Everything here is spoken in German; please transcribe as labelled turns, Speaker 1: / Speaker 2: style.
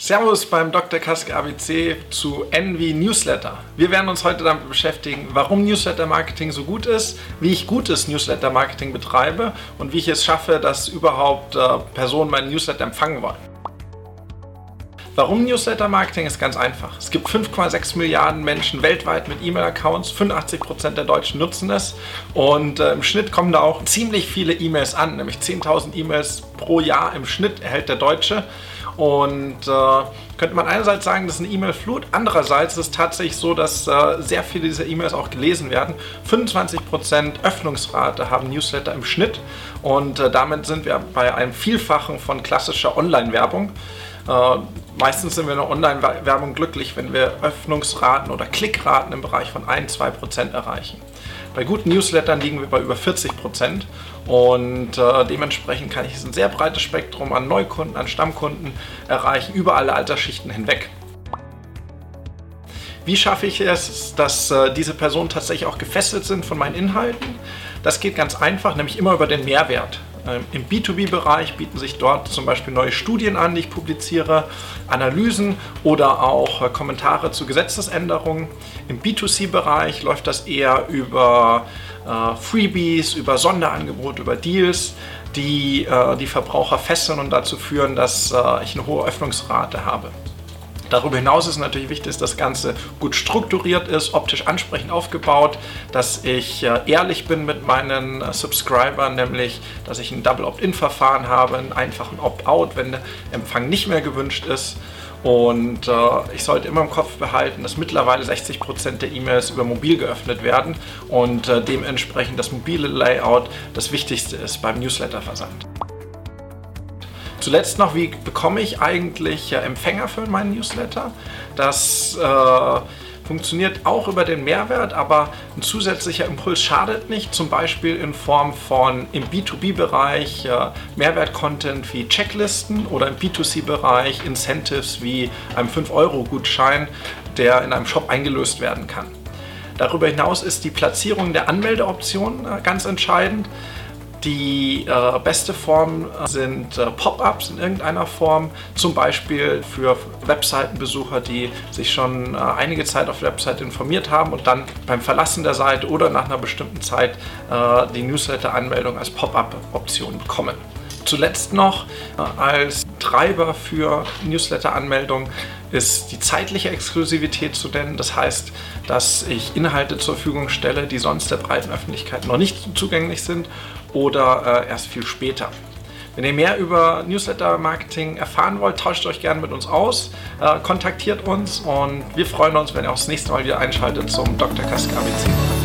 Speaker 1: Servus beim Dr. Kaske ABC zu Envy Newsletter. Wir werden uns heute damit beschäftigen, warum Newsletter Marketing so gut ist, wie ich gutes Newsletter Marketing betreibe und wie ich es schaffe, dass überhaupt äh, Personen meinen Newsletter empfangen wollen. Warum Newsletter Marketing ist ganz einfach. Es gibt 5,6 Milliarden Menschen weltweit mit E-Mail-Accounts, 85% der Deutschen nutzen es und äh, im Schnitt kommen da auch ziemlich viele E-Mails an, nämlich 10.000 E-Mails pro Jahr im Schnitt erhält der Deutsche. Und äh, könnte man einerseits sagen, das ist eine E-Mail-Flut, andererseits ist es tatsächlich so, dass äh, sehr viele dieser E-Mails auch gelesen werden. 25% Öffnungsrate haben Newsletter im Schnitt und äh, damit sind wir bei einem Vielfachen von klassischer Online-Werbung. Äh, meistens sind wir in der Online-Werbung glücklich, wenn wir Öffnungsraten oder Klickraten im Bereich von 1-2% erreichen. Bei guten Newslettern liegen wir bei über 40% und äh, dementsprechend kann ich ein sehr breites Spektrum an Neukunden, an Stammkunden erreichen, über alle Altersschichten hinweg. Wie schaffe ich es, dass äh, diese Personen tatsächlich auch gefesselt sind von meinen Inhalten? Das geht ganz einfach, nämlich immer über den Mehrwert. Ähm, Im B2B-Bereich bieten sich dort zum Beispiel neue Studien an, die ich publiziere, Analysen oder auch äh, Kommentare zu Gesetzesänderungen. Im B2C-Bereich läuft das eher über äh, Freebies, über Sonderangebote, über Deals, die äh, die Verbraucher fesseln und dazu führen, dass ich eine hohe Öffnungsrate habe. Darüber hinaus ist natürlich wichtig, dass das Ganze gut strukturiert ist, optisch ansprechend aufgebaut, dass ich äh, ehrlich bin mit meinen äh, Subscribern, nämlich dass ich ein Double Opt-in-Verfahren habe, einen einfachen Opt-out, wenn der Empfang nicht mehr gewünscht ist. Und äh, ich sollte immer im Kopf behalten, dass mittlerweile 60% der E-Mails über mobil geöffnet werden und äh, dementsprechend das mobile Layout das Wichtigste ist beim Newsletter-Versand. Zuletzt noch, wie bekomme ich eigentlich Empfänger für meinen Newsletter? Das äh, funktioniert auch über den Mehrwert, aber ein zusätzlicher Impuls schadet nicht, zum Beispiel in Form von im B2B-Bereich äh, Mehrwert-Content wie Checklisten oder im B2C-Bereich Incentives wie einem 5-Euro-Gutschein, der in einem Shop eingelöst werden kann. Darüber hinaus ist die Platzierung der Anmeldeoption äh, ganz entscheidend. Die äh, beste Form sind äh, Pop-ups in irgendeiner Form, zum Beispiel für Webseitenbesucher, die sich schon äh, einige Zeit auf der Webseite informiert haben und dann beim Verlassen der Seite oder nach einer bestimmten Zeit äh, die Newsletter-Anmeldung als Pop-up-Option bekommen. Zuletzt noch äh, als Treiber für Newsletter-Anmeldung ist die zeitliche Exklusivität zu nennen. Das heißt, dass ich Inhalte zur Verfügung stelle, die sonst der breiten Öffentlichkeit noch nicht zugänglich sind oder äh, erst viel später. Wenn ihr mehr über Newsletter-Marketing erfahren wollt, tauscht euch gerne mit uns aus, äh, kontaktiert uns und wir freuen uns, wenn ihr auch das nächste Mal wieder einschaltet zum Dr. Kask ABC.